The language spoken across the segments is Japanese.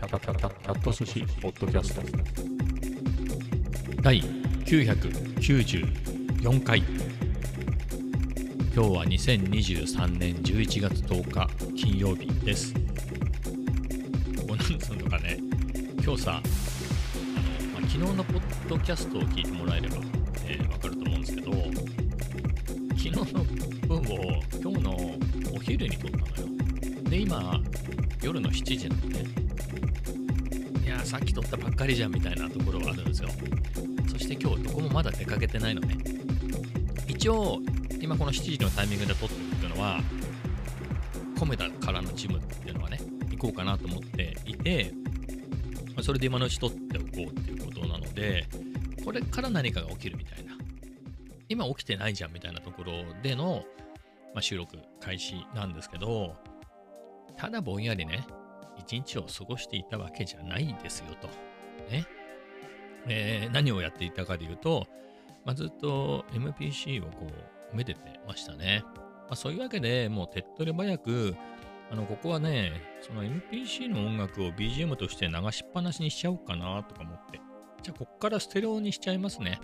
キャキャキャキャキャット寿司ポッドキャスト第994回今日は2023年11月10日金曜日ですこうなんつうのかね今日さあの、まあ、昨日のポッドキャストを聞いてもらえれば、えー、わかると思うんですけど昨日の分を今日のお昼に撮ったのよで今夜の7時なのねやさっき撮ったばっかりじゃんみたいなところはあるんですよ。そして今日どこもまだ出かけてないのね。一応今この7時のタイミングで撮ってるっていうのはコメダからのジムっていうのはね行こうかなと思っていてそれで今のうち撮っておこうっていうことなのでこれから何かが起きるみたいな。今起きてないじゃんみたいなところでの、まあ、収録開始なんですけどただぼんやりね一日を過ごしていたわけじゃないんですよと。ね。えー何をやっていたかでいうと、まあ、ずっと MPC をこう、めでてましたね。まあ、そういうわけでもう手っ取り早く、あの、ここはね、その MPC の音楽を BGM として流しっぱなしにしちゃおうかなとか思って。じゃあ、こっからステレオにしちゃいますね。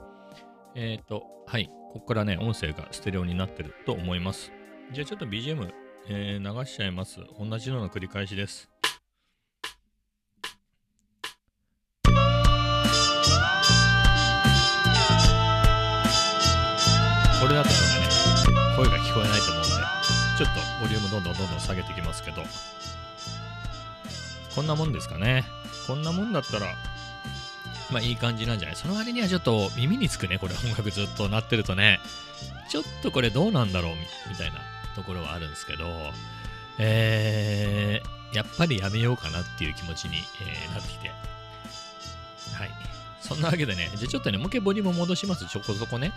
えっ、と、はい。ここからね、音声がステレオになってると思います。じゃあ、ちょっと BGM、えー流しちゃいます。同じような繰り返しです。これだったらね、声が聞こえないと思うんで、ちょっとボリュームどんどんどんどん下げていきますけど、こんなもんですかね。こんなもんだったら、まあいい感じなんじゃない？その割にはちょっと耳につくね、これ音楽ずっと鳴ってるとね、ちょっとこれどうなんだろうみみたいなところはあるんですけど、えー、やっぱりやめようかなっていう気持ちに、えーなってきて。はい。そんなわけでね、じゃあちょっとね、もう一回ボリューム戻します。ちょこそこね。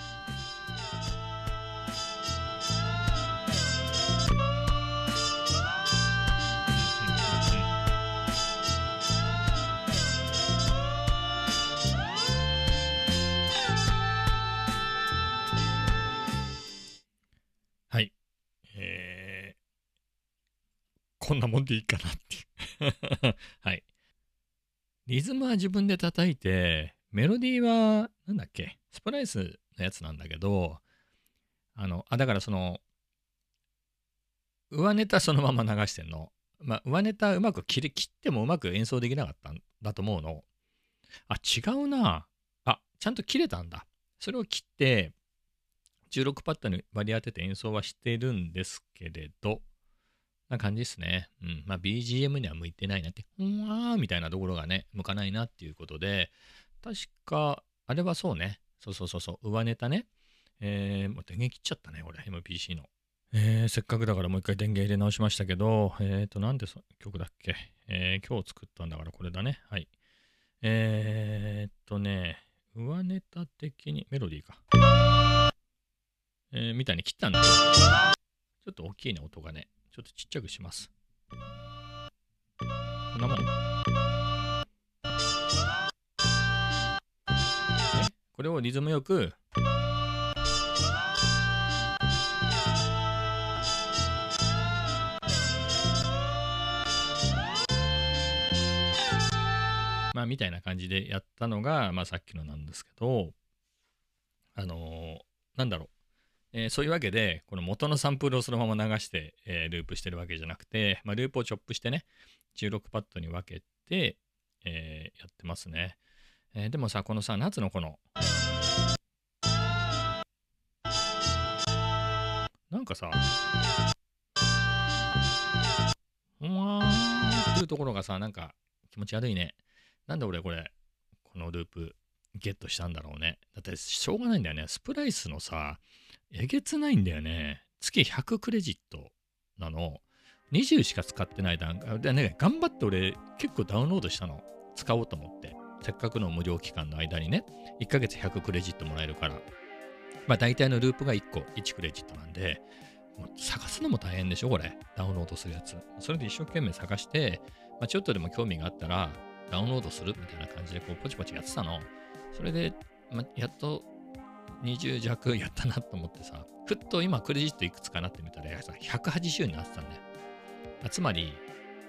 ズムは自分で叩いて、メロディーは、なんだっけ、スプライスのやつなんだけど、あの、あ、だからその、上ネタそのまま流してんの。まあ、上ネタうまく切れ切ってもうまく演奏できなかったんだと思うの。あ、違うな。あ、ちゃんと切れたんだ。それを切って、16パッドに割り当てて演奏はしてるんですけれど、な感じですね。うん。まあ BGM には向いてないなって、ほんわーみたいなところがね、向かないなっていうことで、確か、あれはそうね。そうそうそうそう、上ネタね。えー、もう電源切っちゃったね、俺、MPC の。えー、せっかくだからもう一回電源入れ直しましたけど、えーと、なんでそ曲だっけ？えー、今日作ったんだからこれだね。はい。えーっとね、上ネタ的に、メロディーか。えー、みたいに切ったんだけど、ちょっと大きいね、音がね。ちょっとちっちゃくします。こんなもん。これをリズムよく、まあ、みたいな感じでやったのが、まあ、さっきのなんですけど、あのーなんだろう。えーそういうわけで、この元のサンプルをそのまま流して、えーループしてるわけじゃなくて、まあ、ループをチョップしてね、16パッドに分けて、えーやってますね。えでもさ、このさ、夏のこの、なんかさ、うわーっていうところがさ、なんか気持ち悪いね。なんで俺これ、このループゲットしたんだろうね。だってしょうがないんだよね。スプライスのさ、えげつないんだよね。月100クレジットなの。20しか使ってない段階でね、頑張って俺結構ダウンロードしたの。使おうと思って。せっかくの無料期間の間にね、1ヶ月100クレジットもらえるから。まあ大体のループが1個1クレジットなんで、探すのも大変でしょ、これ。ダウンロードするやつ。それで一生懸命探して、まあ、ちょっとでも興味があったら、ダウンロードするみたいな感じで、こう、ポチポチやってたの。それで、まあ、やっと20弱やったなと思ってさ、ふっと今クレジットいくつかなってみたら、さ180になってたんだよ。つまり、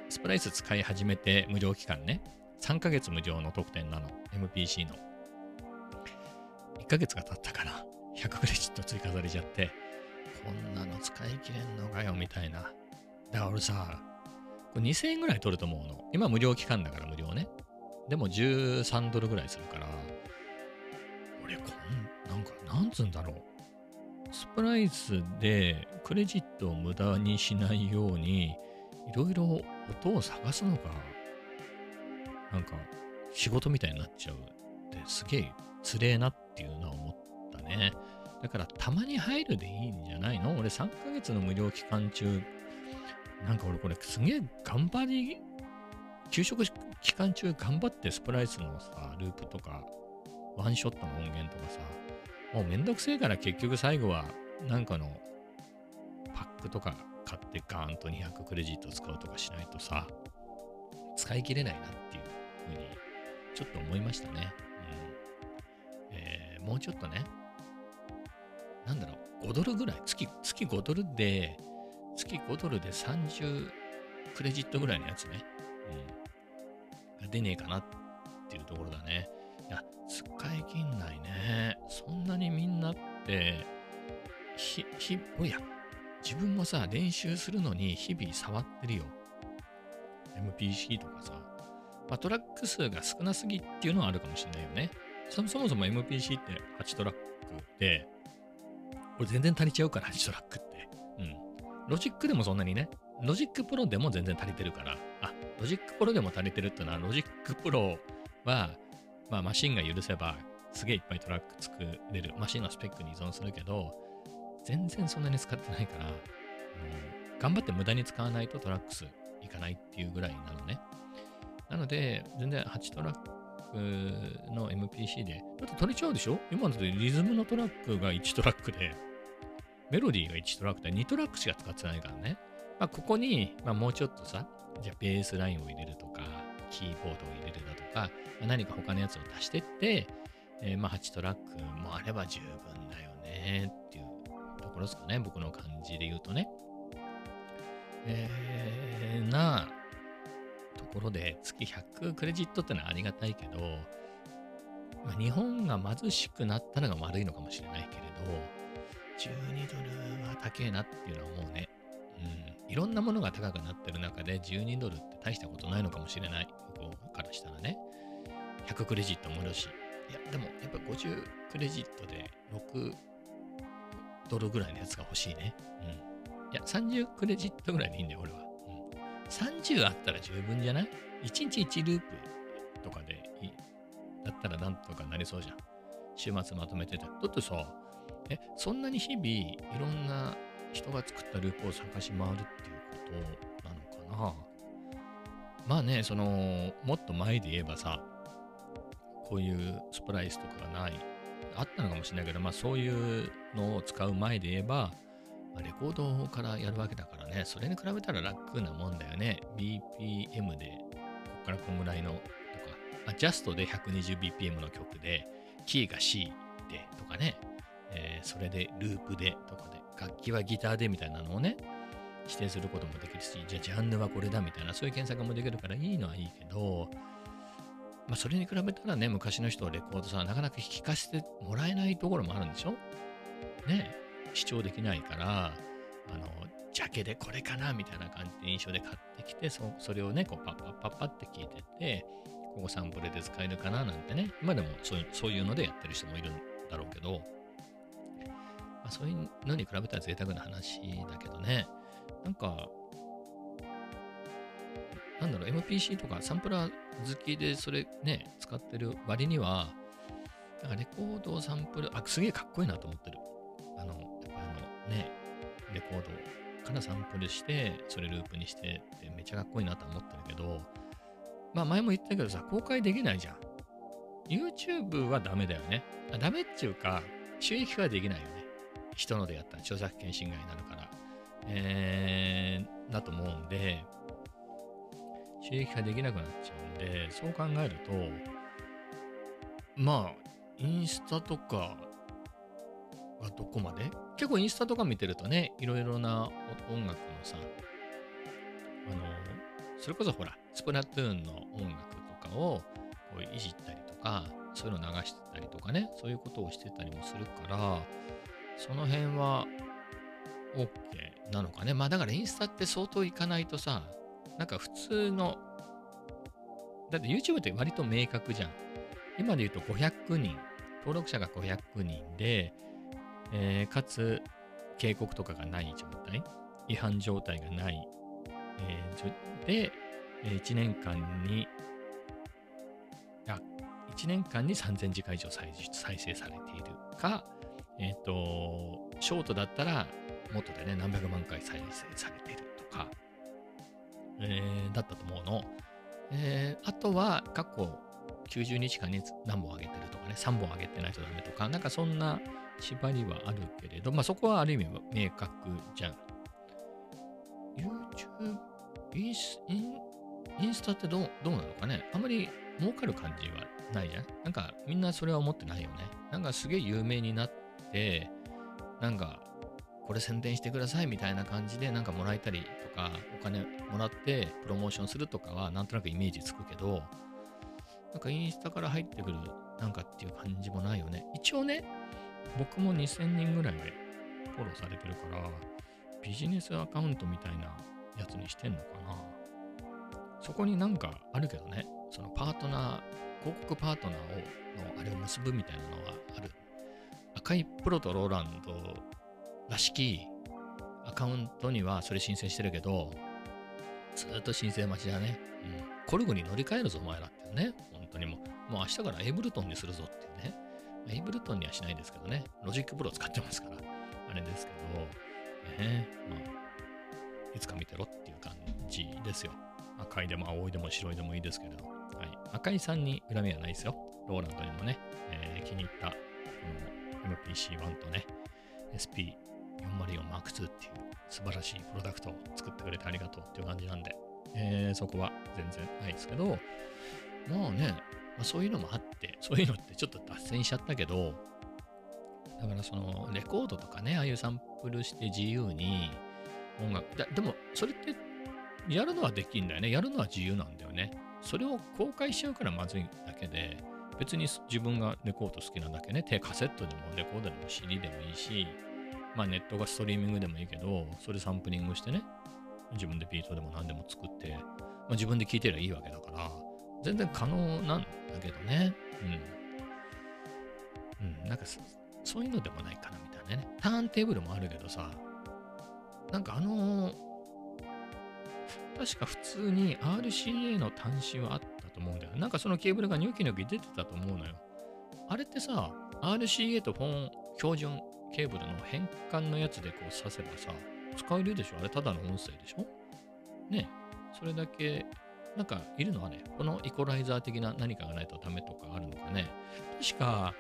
スプライス使い始めて無料期間ね、3ヶ月無料の特典なの、MPC の。1ヶ月が経ったから、100クレジット追加されちゃって、こんなの使い切れんのかよ、みたいな。だから俺さ、これ2000円ぐらい取ると思うの。今無料期間だから無料ね。でも13ドルぐらいするから、俺こん、なんか、なんつうんだろう。スプライスでクレジットを無駄にしないように、いろいろ音を探すのが、なんか仕事みたいになっちゃうってすげえつれえなっていうのは思ったね。だからたまに入るでいいんじゃないの？俺3ヶ月の無料期間中、なんか俺これすげえ頑張り、給食期間中頑張ってスプライスのさ、ループとか、ワンショットの音源とかさ、もうめんどくせえから結局最後はなんかのパックとか買ってガーンと200クレジット使うとかしないとさ、使い切れないなっていうふうにちょっと思いましたね。うんえーもうちょっとね、なんだろう、5ドルぐらい、月月5ドルで、月5ドルで30クレジットぐらいのやつね、うん、が出ねえかなっていうところだね。いや、使い切んないね。そんなにみんなって、ひ、ひ、おや、自分もさ、練習するのに日々触ってるよ。MPC とかさ。まあ、トラック数が少なすぎっていうのはあるかもしれないよね。そそもそも MPC って8トラックで、これ全然足りちゃうから、8トラックって。うん。ロジックでもそんなにね、ロジックプロでも全然足りてるから、あ、ロジックプロでも足りてるってのは、ロジックプロは、まあマシンが許せば、すげえいっぱいトラック作れる。マシンのスペックに依存するけど、全然そんなに使ってないから、うん頑張って無駄に使わないとトラック数いかないっていうぐらいなのね。なので、全然8トラックの MPC で、だって取れちゃうでしょ？今のでリズムのトラックが1トラックで、メロディーが1トラックで2トラックしか使ってないからね。まあ、ここに、まあ、もうちょっとさ、じゃあベースラインを入れるとか、キーボードを入れるか、何か他のやつを足してって、えーまあ8トラックもあれば十分だよねっていうところですかね。僕の感じで言うとね。えー、なところで月100クレジットってのはありがたいけど、まあ、日本が貧しくなったのが悪いのかもしれないけれど、12ドルは高えなっていうのは思うね。うん。いろんなものが高くなってる中で12ドルって大したことないのかもしれない。したらね。100クレジットもあるし。いや、でもやっぱ50クレジットで6ドルぐらいのやつが欲しいね。うん。いや、30クレジットぐらいでいいんだよ、俺は。うん。30あったら十分じゃない ?1 日1ループとかでいい。だったらなんとかなりそうじゃん。週末まとめてて。だってさ、え、そんなに日々いろんな人が作ったループを探し回るっていうことなのかな？まあね、その、もっと前で言えばさ、こういうスプライスとかがない、あったのかもしれないけど、まあそういうのを使う前で言えば、まあレコードからやるわけだからね、それに比べたら楽なもんだよね。BPM で、こっからこんぐらいのとか、あジャストで 120bpm の曲で、キーが C でとかね、えーそれでループでとかで、楽器はギターでみたいなのをね、指定することもできるし、じゃあジャンルはこれだみたいな、そういう検索もできるからいいのはいいけど、まあそれに比べたらね、昔の人はレコードさんは、なかなか聴かせてもらえないところもあるんでしょ？ね視聴できないから、あの、ジャケでこれかなみたいな感じで印象で買ってきて、そそれをね、こうパッパッパッパって聞いてて、ここサンプルで使えるかななんてね、今でもそういうそういうのでやってる人もいるんだろうけど、まあ、そういうのに比べたら贅沢な話だけどね、なんか、なんだろう、MPC とかサンプラー好きでそれね、使ってる割には、なんかレコードをサンプル、あ、すげえかっこいいなと思ってる。あの、やっぱあのね、レコードからサンプルして、それループにしてってめちゃかっこいいなと思ってるけど、まあ前も言ったけどさ、公開できないじゃん。YouTube はダメだよね。ダメっていうか、収益化はできないよね。人のでやったら著作権侵害になるから。えー、だと思うんで、収益化できなくなっちゃうんで、そう考えると、まあ、インスタとかはどこまで？結構インスタとか見てるとね、いろいろな音楽のさ、あの、それこそほら、スプラトゥーンの音楽とかをこういじったりとか、そういうの流してたりとかね、そういうことをしてたりもするから、その辺は OK なのかね。まあだからインスタって相当いかないとさ、なんか普通の、だって YouTube って割と明確じゃん。今で言うと500人、登録者が500人で、えーかつ警告とかがない状態、違反状態がない、えーで、1年間に、あ、1年間に3000時間以上再再生されているか、えっ、と、ショートだったら、もっとでね、何百万回再生されてるとか、えーだったと思うの。えーあとは、過去90日間に何本上げてるとかね、3本上げてないとダメとか、なんかそんな縛りはあるけれど、まあそこはある意味明確じゃん。YouTube、インスインスタってどうどうなのかね？あんまり儲かる感じはないじゃん？なんかみんなそれは思ってないよね。なんかすげえ有名になって、なんかこれ宣伝してくださいみたいな感じでなんかもらえたりとか、お金もらってプロモーションするとかはなんとなくイメージつくけど、なんかインスタから入ってくるなんかっていう感じもないよね。一応ね、僕も2000人ぐらいでフォローされてるから、ビジネスアカウントみたいなやつにしてんのかな。そこになんかあるけどね、そのパートナー、広告パートナーをのあれを結ぶみたいなのはある。赤いプロとローランドらしきアカウントにはそれ申請してるけど、ずーっと申請待ちだね。うん。コルグに乗り換えるぞ、お前らっていうね。本当にもう。もう明日からエイブルトンにするぞっていうね。エイブルトンにはしないですけどね。ロジックプロ使ってますから。あれですけど、ねまあ、いつか見てろっていう感じですよ。アカイでも青いでも白いでもいいですけれど。はい。アカイさんに恨みはないですよ。ローランドにもね、えー気に入った、この MPC1 とね、SP 404M2 っていう素晴らしいプロダクトを作ってくれてありがとうっていう感じなんで、えーそこは全然ないですけど、まあね、まあ、そういうのもあって、そういうのってちょっと脱線しちゃったけど、だからそのレコードとかね、ああいうサンプルして自由に音楽、だでもそれってやるのはできんだよね。やるのは自由なんだよね。それを公開しちゃうからまずいだけで、別に自分がレコード好きなだけね、手カセットでもレコードでも CD でもいいし、まあネットがストリーミングでもいいけど、それサンプリングしてね、自分でビートでも何でも作って、まあ、自分で聴いてりゃいいわけだから、全然可能なんだけどね。うん。うん、なんかそそういうのでもないかなみたいなね。ターンテーブルもあるけどさ、なんかあの確か普通に RCA の端子はあったと思うんだよ。なんかそのケーブルがニョキニョキ出てたと思うのよ。あれってさ、RCA とフォン標準ケーブルの変換のやつでこう挿せばさ、使えるでしょ？あれただの音声でしょ？ねそれだけ、なんかいるのはね、このイコライザー的な何かがないとダメとかあるのかね。確か、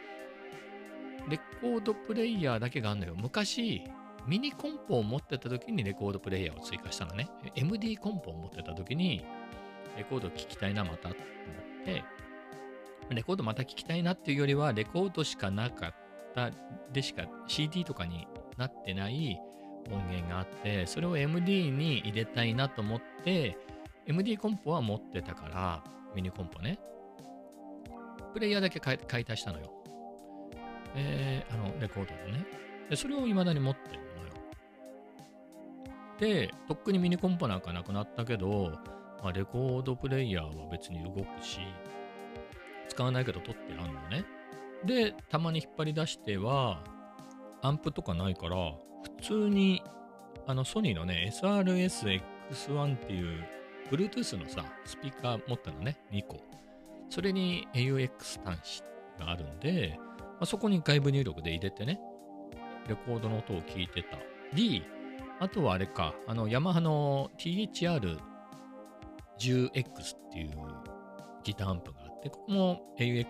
レコードプレイヤーだけがあるのよ。昔、ミニコンポを持ってた時にレコードプレイヤーを追加したのね。MD コンポを持ってた時に、レコード聴きたいな、またと思って、レコードまた聴きたいなっていうよりは、レコードしかなかったでしか CD とかになってない音源があって、それを MD に入れたいなと思って、MD コンポは持ってたから、ミニコンポね。プレイヤーだけ買い買い足したのよ。えー、あの、レコードのね。で、それを未だに持ってるのよ。で、とっくにミニコンポなんかなくなったけど、まあ、レコードプレイヤーは別に動くし、使わないけど取ってあんのね。で、たまに引っ張り出しては、アンプとかないから、普通に、あの、ソニーのね、SRS-X1 っていう、Bluetooth のさ、スピーカー持ったのね、2個。それに AUX 端子があるんで、まあ、そこに外部入力で入れてね、レコードの音を聞いてたり、あとはあれか、あの、ヤマハの THR10X っていうギターアンプがあって、ここも AUX、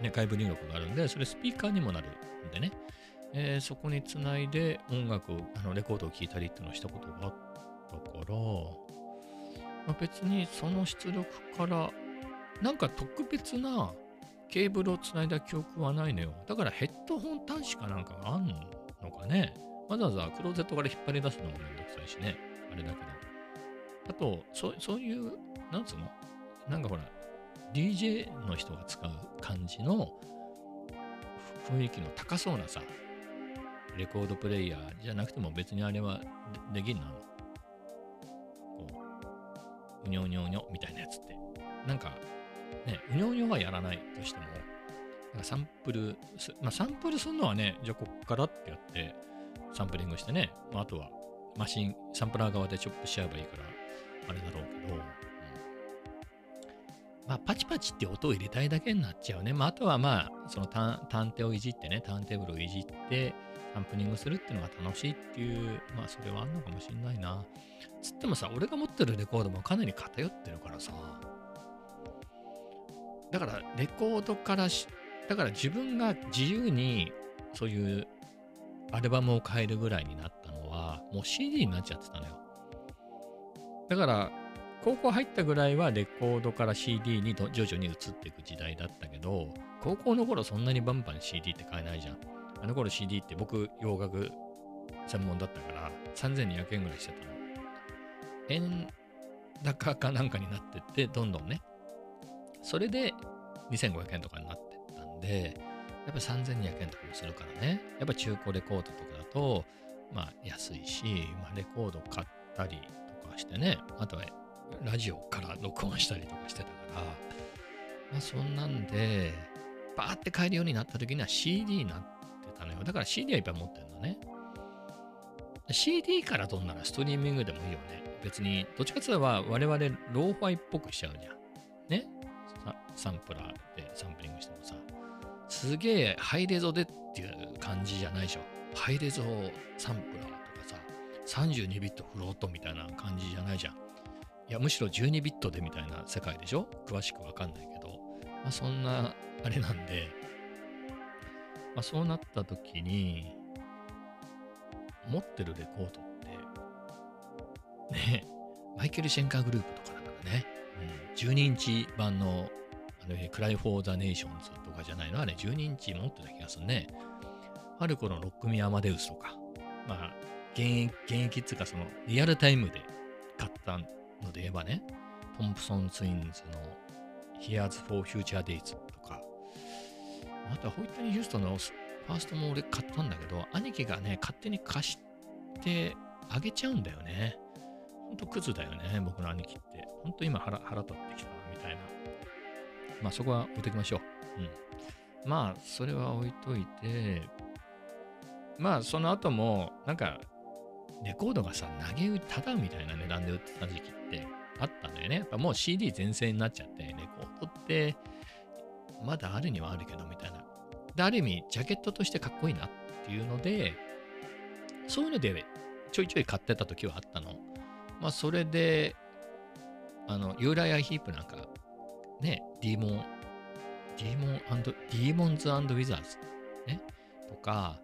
ね、外部入力があるんで、それスピーカーにもなるんでね、えーそこにつないで音楽を、あのレコードを聴いたりっていうのをしたことがあったから、まあ、別にその出力から、なんか特別なケーブルをつないだ記憶はないのよ。だからヘッドホン端子かなんかがあんのかね。わざわざクローゼットから引っ張り出すのもめんどくさいしね。あれだけど。あと、そそういう、なんつうの？なんかほら、DJ の人が使う感じの雰囲気の高そうなさ、レコードプレイヤーじゃなくても別にあれはできんなの？こう、うにょうにょうにょみたいなやつって。なんか、ね、うにょうにょはやらないとしても、なんかサンプル、まあサンプルするのはね、じゃあこっからってやって、サンプリングしてね、まあ、あとはマシン、サンプラー側でチョップしちゃえばいいから、あれだろうけど、まあ、パチパチって音を入れたいだけになっちゃうね。まあ、あとはまあ、そのターンテをいじってね、ターンテーブルをいじって、サンプリングするっていうのが楽しいっていう、まあ、それはあんのかもしんないな。つってもさ、俺が持ってるレコードもかなり偏ってるからさ。だから、レコードからし、だから自分が自由に、そういうアルバムを変えるぐらいになったのは、もう CD になっちゃってたのよ。だから、高校入ったぐらいはレコードから CD に徐々に移っていく時代だったけど、高校の頃そんなにバンバン CD って買えないじゃん。あの頃 CD って僕洋楽専門だったから3200円ぐらいしてたの。円高かなんかになってって、どんどんね。それで2500円とかになってったんで、やっぱ3200円とかもするからね。やっぱ中古レコードとかだと、まあ安いし、まあ、レコード買ったりとかしてね、あとはラジオから録音したりとかしてたから、まあそんなんで、バーって買えるようになった時には CD になってたのよ。だから CD はいっぱい持ってるのね。CD からどんならストリーミングでもいいよね。別に、どっちかっていうと我々ローファイっぽくしちゃうじゃん。ね？ササンプラーでサンプリングしてもさ、すげえハイレゾでっていう感じじゃないでしょ。ハイレゾサンプラーとかさ、32ビットフロートみたいな感じじゃないじゃん。いや、むしろ12ビットでみたいな世界でしょ？詳しくわかんないけど。まあそんなあれなんで、まあそうなった時に、持ってるレコードって、ね、マイケル・シェンカーグループとかだからね、うん、12インチ版のあのクライ・フォー・ザ・ネーションズとかじゃないの？あれ12インチ持ってた気がするね。ある頃のロックミー・アマデウスとか、まあ、現役、現役っていうかそのリアルタイムで買ったので言えばね、トンプソン・ツインズの Here's for Future Days とか、あとはホイットニー・ヒューストンのファーストも俺買ったんだけど、兄貴がね、勝手に貸してあげちゃうんだよね。ほんとクズだよね、僕の兄貴って。ほんと今腹腹立ってきたな、みたいな。まあそこは置いときましょう。うん。まあ、それは置いといて、まあその後も、なんか、レコードがさ、投げ打ち、ただみたいな値段で売ってた時期ってあったんだよね。やっぱもう CD 全盛になっちゃって、レコードって、まだあるにはあるけど、みたいな。で、ある意味、ジャケットとしてかっこいいなっていうので、そういうので、ちょいちょい買ってた時はあったの。まあ、それで、あの、ユーライアヒープなんか、ね、ディーモン、ディーモンディーモンズウィザーズ、ね、とか、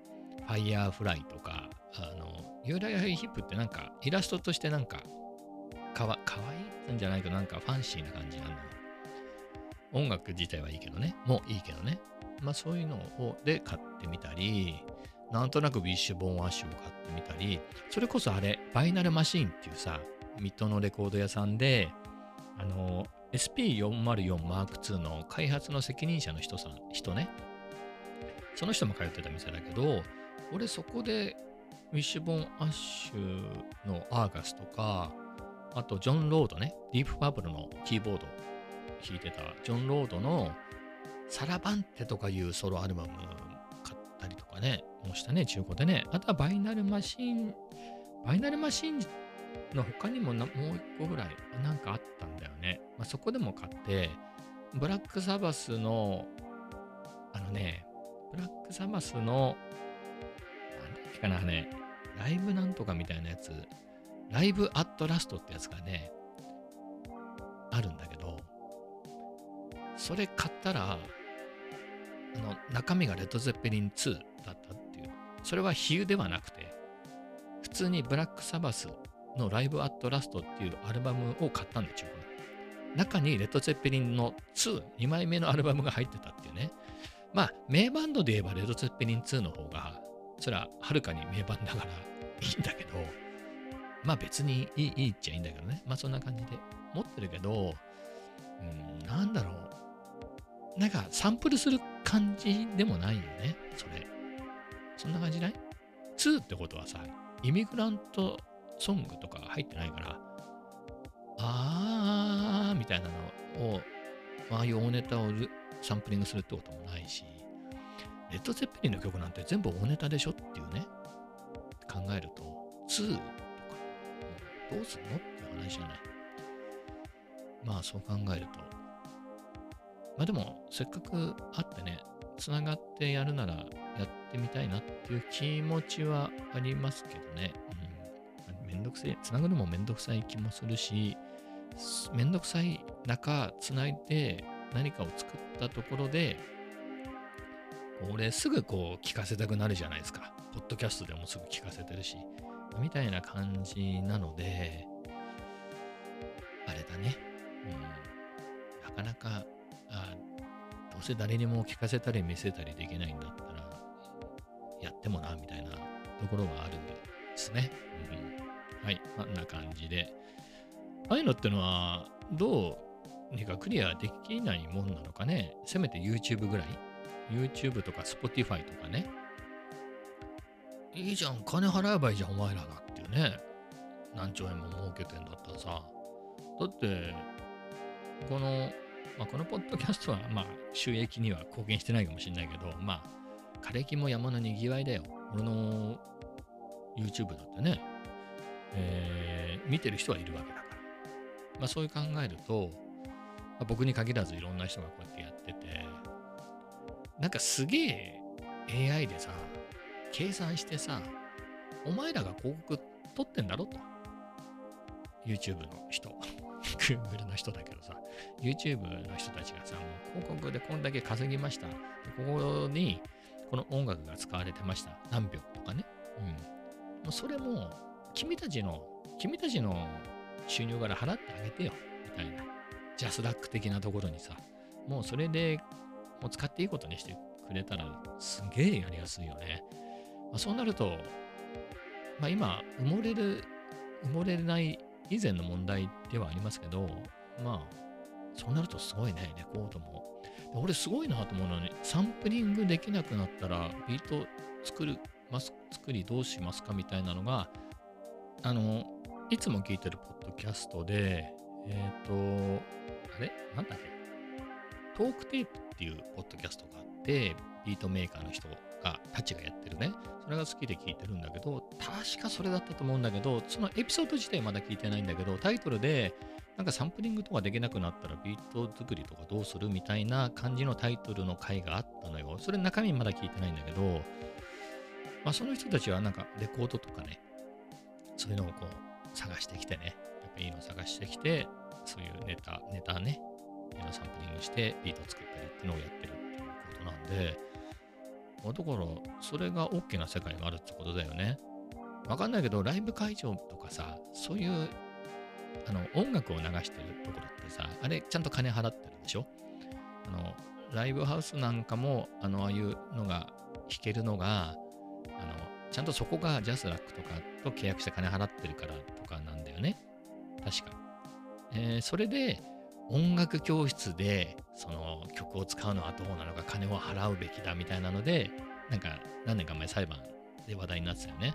ファイヤーフライとか、あの、ユーライアヒープってなんか、イラストとしてなんか、かわ、かわいいんじゃないけど、なんかファンシーな感じなんだ。音楽自体はいいけどね、もういいけどね。まあそういうのを、で買ってみたり、なんとなくウィッシュボンアッシュを買ってみたり、それこそあれ、バイナルマシーンっていうさ、水戸のレコード屋さんで、あの、SP404 M2 の開発の責任者の人さん、人ね。その人も通ってた店だけど、俺そこでウィッシュボンアッシュのアーガスとか、あとジョン・ロードね、ディープパープルのキーボード弾いてたジョン・ロードのサラバンテとかいうソロアルバム買ったりとかね、もしたね、中古でね。あとはバイナルマシン、バイナルマシンの他にももう一個ぐらいなんかあったんだよね。まあ、そこでも買って、ブラックサバスの、あのね、ブラックサバスの、なんだっけかなね、ライブなんとかみたいなやつ、ライブアットラストってやつがね、あるんだけど、それ買ったら、あの、中身がレッド・ゼッペリン2だったっていう。それは比喩ではなくて、普通にブラックサバスのライブアットラストっていうアルバムを買ったんで中古で。中にレッド・ゼッペリンの2、2枚目のアルバムが入ってたっていうね。まあ、名バンドで言えばレッド・ゼッペリン2の方が、それははるかに名盤だから いいんだけど、まあ別にいいいいっちゃいいんだけどね。まあそんな感じで持ってるけど、うん、なんだろう。なんかサンプルする感じでもないよね、それ。そんな感じない ?2 ってことはさ、イミグラントソングとか入ってないから、あーみたいなのを、ああいう大ネタをサンプリングするってこともないし、レッド・ゼッペリンの曲なんて全部大ネタでしょっていうね、考えると、2とか、どうすんのっていう話じゃない。まあそう考えると。まあでも、せっかく会ってね、つながってやるならやってみたいなっていう気持ちはありますけどね。うん。めんどくせえ、つなぐのもめんどくさい気もするし、めんどくさい中、つないで何かを作ったところで、俺すぐこう聞かせたくなるじゃないですか。ポッドキャストでもすぐ聞かせてるし。みたいな感じなので、あれだね。うん。なかなか、あどうせ誰にも聞かせたり見せたりできないんだったら、やってもな、みたいなところはあるんですね。うん、はい。こんな感じで。ああいうのってのは、どうにかクリアできないもんなのかね。せめて YouTube ぐらい ?YouTube とか Spotify とかね。いいじゃん、金払えばいいじゃん、お前らがっていうね。何兆円も儲けてんだったらさ。だって、この、まあ、このポッドキャストは、まあ、収益には貢献してないかもしれないけど、まあ、枯れ木も山のにぎわいだよ。俺の YouTube だってね、えー見てる人はいるわけだから。まあ、そういう考えると、まあ僕に限らずいろんな人がこうやってやってて、なんかすげえ AI でさ、計算してさ、お前らが広告取ってんだろと。YouTube の人、Google の人だけどさ、YouTube の人たちがさ、もう広告でこんだけ稼ぎました。ここにこの音楽が使われてました。何秒とかね。うん。もうそれも、君たちの、君たちの収入から払ってあげてよ。みたいな。ジャスラック的なところにさ、もうそれで、もう使っていいことにしてくれたら、すげえやりやすいよね。まあ、そうなると、まあ、今、埋もれる、埋もれない以前の問題ではありますけど、まあ、そうなるとすごいね、レコードも。俺すごいなと思うのはね、サンプリングできなくなったら、ビート作る、ます作りどうしますかみたいなのが、あの、いつも聞いてるポッドキャストで、えっ、と、あれ？なんだっけ？トークテープっっていうポッドキャストがあって、ビートメーカーの人が、たちがやってるね。それが好きで聞いてるんだけど、確かそれだったと思うんだけど、そのエピソード自体まだ聞いてないんだけど、タイトルで、なんかサンプリングとかできなくなったらビート作りとかどうするみたいな感じのタイトルの回があったのよ。それ中身まだ聞いてないんだけど、まあその人たちはなんかレコードとかね、そういうのをこう探してきてね、やっぱいいの探してきて、そういうネタ、ネタね、いうのサンプリングしてビート作ったりっていうのをやってるっていうことなんで、まあだから、それが OK な世界があるってことだよね。わかんないけど、ライブ会場とかさ、そういう、あの、音楽を流してるところってさ、あれ、ちゃんと金払ってるでしょ？あの、ライブハウスなんかも、あの、ああいうのが弾けるのが、あの、ちゃんとそこがジャスラックとかと契約して金払ってるからとかなんだよね。確か。えーそれで、音楽教室でその曲を使うのはどうなのか金を払うべきだみたいなのでなんか何年か前裁判で話題になってたよね、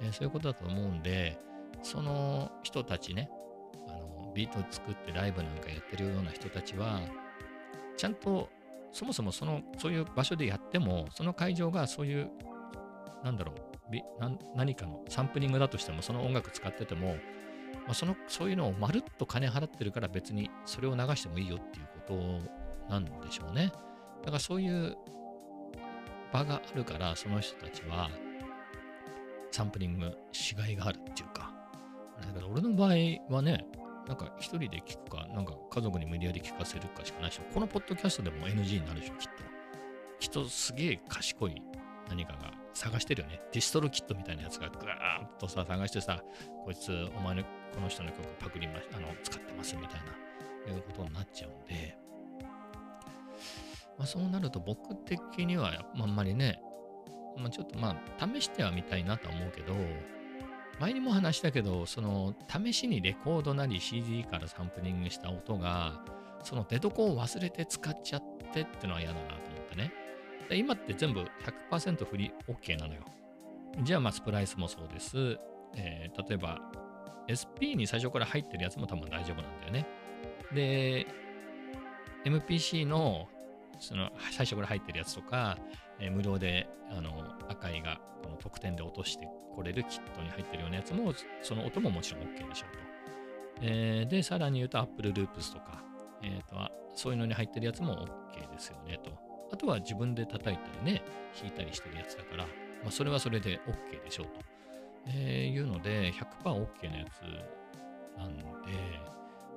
えーそういうことだと思うんでその人たちねあのビートを作ってライブなんかやってるような人たちはちゃんとそもそもそのそういう場所でやってもその会場がそういうなんだろう何かのサンプリングだとしてもその音楽使っててもまあ、そのそういうのをまるっと金払ってるから別にそれを流してもいいよっていうことなんでしょうね。だからそういう場があるからその人たちはサンプリングしがいがあるっていうか。だけど俺の場合はね、なんか一人で聞くか、なんか家族に無理やり聞かせるかしかないし、このポッドキャストでも NG になるでしょ、きっと。きっとすげえ賢い何かが探してるよね。ディストロキットみたいなやつがぐわーっとさ、探してさ、こいつ、お前のこの人の曲パクりまあの、使ってますみたいな、いうことになっちゃうんで、まあそうなると僕的には、あんまりね、まあちょっとまあ試してはみたいなとは思うけど、前にも話したけど、その試しにレコードなり CD からサンプリングした音が、その出所を忘れて使っちゃってってのは嫌だなと思ってね。で今って全部100%フリー OK なのよ。じゃあまあスプライスもそうです。えー例えば SP に最初から入ってるやつも多分大丈夫なんだよね。で、MPC のその最初から入ってるやつとか、えー無料であの赤いがこの特典で落としてこれるキットに入ってるようなやつもその音ももちろん OK でしょうと。えーで、さらに言うと Apple Loops とか、えーとそういうのに入ってるやつも OK ですよねと。あとは自分で叩いたりね、弾いたりしてるやつだから、まあ、それはそれで OK でしょうと、えーいうので 100%OK なやつなんで、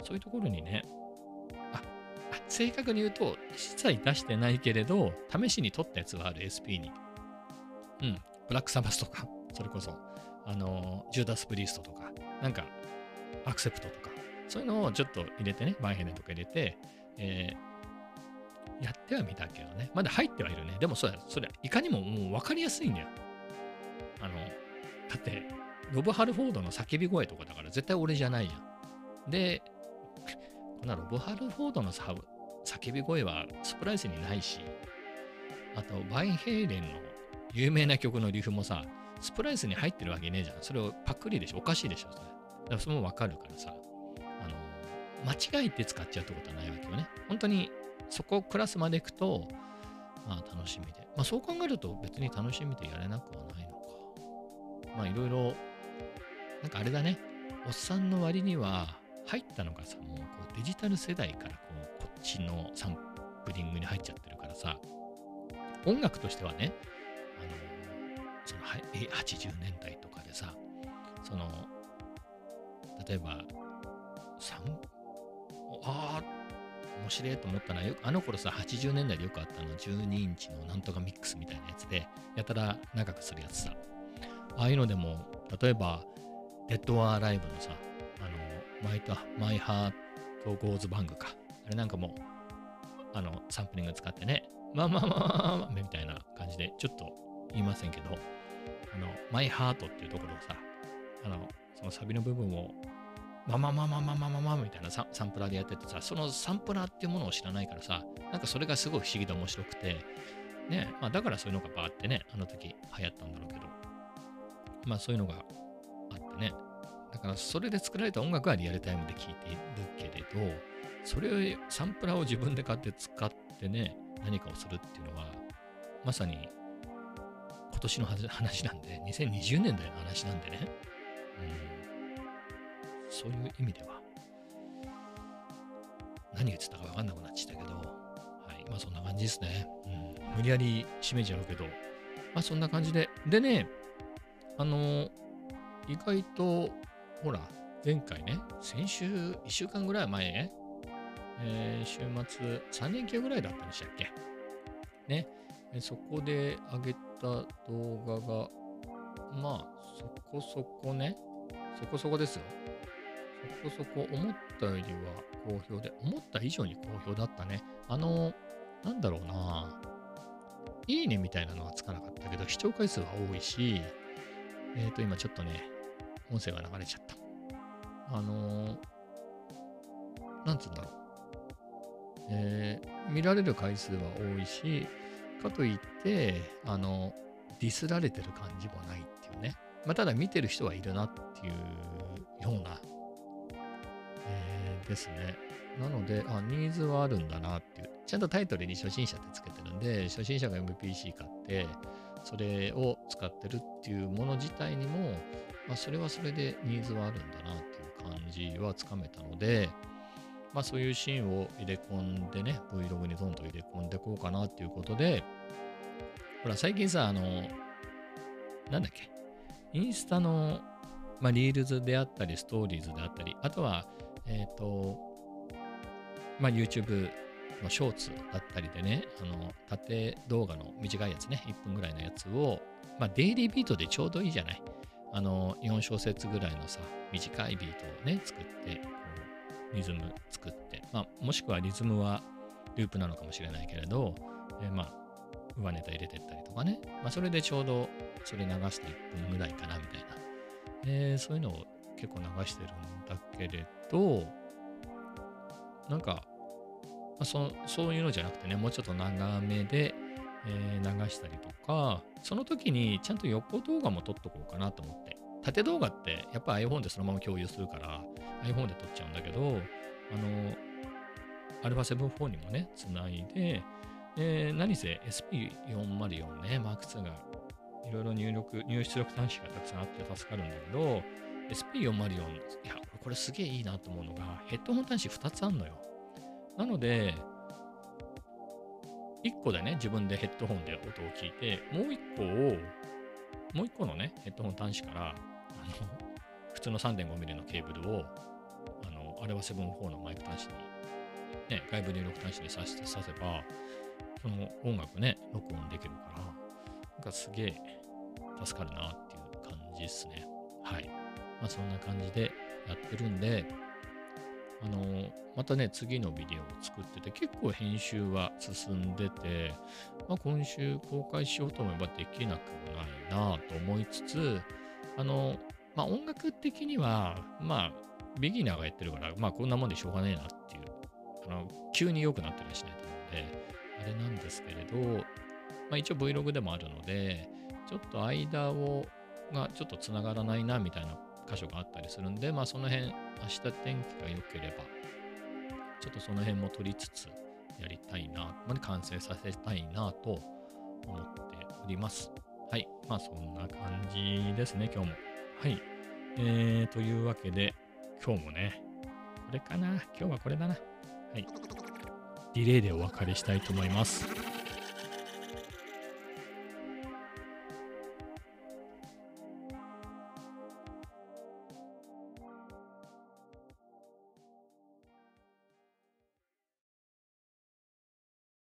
そういうところにね、あ、あ正確に言うと、一切出してないけれど、試しに取ったやつはある SP に。うん、ブラックサバスとか、それこそ、あの、ジューダス・プリストとか、なんか、アクセプトとか、そういうのをちょっと入れてね、バンヘネとか入れて、えーやってはみたけどね。まだ入ってはいるね。でもそれ、それ、いかにももう分かりやすいんだよ。あの、だって、ロブ・ハルフォードの叫び声とかだから絶対俺じゃないやん。で、こんなロブ・ハルフォードのさ叫び声はスプライスにないし、あと、バインヘイレンの有名な曲のリフもさ、スプライスに入ってるわけねえじゃん。それをパクリでしょ。おかしいでしょ。それ。だからそれもわかるからさ、あの、間違えて使っちゃうってことはないわけよね。本当にそこクラスまで行くと、まあ楽しみで。まあそう考えると別に楽しみでやれなくはないのか。まあいろいろ、なんかあれだね。おっさんの割には入ったのがさ、もうこうデジタル世代からこうこっちのサンプリングに入っちゃってるからさ、音楽としてはね、あの、その80年代とかでさ、その、例えば、サン、ああ、面白いと思ったのは、あの頃さ、80年代でよくあったの、12インチのなんとかミックスみたいなやつで、やたら長くするやつさ。ああいうのでも、例えば、 Dead or Alive のさ、あの、 My, My Heart Goes Bang か。あれなんかも、あの、サンプリング使ってね、まあまあまあまあまあ、みたいな感じで、ちょっと言いませんけど、あの、 My Heart っていうところをさ、あの、そのサビの部分を、ままままままままみたいなサ、サンプラーでやっててさ、そのサンプラーっていうものを知らないからさ、なんかそれがすごい不思議で面白くて、ね、まあだからそういうのがバーってね、あの時流行ったんだろうけど、まあそういうのがあってね、だからそれで作られた音楽はリアルタイムで聴いているけれど、それをサンプラーを自分で買って使ってね、何かをするっていうのは、まさに今年の話なんで、2020年代の話なんでね、うん。そういう意味では、何言ってたか分かんなくなっちゃったけど、はい、まあそんな感じですね。うん、無理やり締めちゃうけど、まあそんな感じで。でね、あの、意外と、ほら、前回ね、先週、1週間ぐらい前ね、えー週末、3連休ぐらいだったんでしたっけ？ね、そこで上げた動画が、まあ、そこそこね、そこそこですよ。そこそこ思ったよりは好評で、思った以上に好評だったね。あの、なんだろうな、いいねみたいなのはつかなかったけど、視聴回数は多いし、えっ、と、今ちょっとね、音声が流れちゃった。あのなんつうんだろう。えー見られる回数は多いし、かといって、あの、ディスられてる感じもないっていうね。まあ、ただ見てる人はいるなっていうような、ですね。なので、あ、ニーズはあるんだなっていう。ちゃんとタイトルに初心者ってつけてるんで、初心者が MPC 買って、それを使ってるっていうもの自体にも、まあ、それはそれでニーズはあるんだなっていう感じはつかめたので、まあそういうシーンを入れ込んでね、Vlog にどんどん入れ込んでこうかなっていうことで、ほら最近さ、あの、なんだっけ、インスタの、まあ、リールズであったり、ストーリーズであったり、あとは、えっ、と、まあ YouTube のショーツだったりでね、あの、縦動画の短いやつね、1分ぐらいのやつを、まあデイリービートでちょうどいいじゃない。あの、4小節ぐらいのさ、短いビートをね、作って、こう、リズム作って、まあ、もしくはリズムはループなのかもしれないけれど、えーまあ、上ネタ入れてったりとかね、まあ、それでちょうどそれ流して1分ぐらいかなみたいな。えーそういうのを結構流してるんだけれど、なんか、まあ、そそういうのじゃなくてね、もうちょっと長めで、えー流したりとか、その時にちゃんと横動画も撮っとこうかなと思って。縦動画ってやっぱ iPhone でそのまま共有するから iPhone で撮っちゃうんだけど、あの、α7-4 にもね、つないで、えー何せ SP404 ね、Mark2 がいろいろ入力、入出力端子がたくさんあって助かるんだけど、SP404、いや、これすげえいいなと思うのが、ヘッドホン端子2つあんのよ。なので、1個でね、自分でヘッドホンで音を聞いて、もう1個を、もう1個のね、ヘッドホン端子から、あの、普通の 3.5mm のケーブルを、あの、あれは7-4のマイク端子に、ね、外部入力端子に挿して挿せば、その音楽ね、録音できるから、なんかすげえ助かるなっていう感じですね。はい。まあそんな感じでやってるんで、あのまたね、次のビデオを作ってて、結構編集は進んでて、まあ、今週公開しようと思えばできなくもないなと思いつつ、あの、まあ、音楽的には、まあ、ビギナーがやってるから、まあ、こんなもんでしょうがねえなっていう、あの、急に良くなったりしないと思うんで、あれなんですけれど、まあ、一応 Vlog でもあるので、ちょっと間を、がちょっとつながらないなみたいな箇所があったりするんで、まあその辺、明日天気が良ければ、ちょっとその辺も取りつつやりたいな、まで完成させたいなと思っております。はい。まあそんな感じですね、今日も。はい。えー、というわけで、今日もね、これかな今日はこれだな。はい。ディレイでお別れしたいと思います。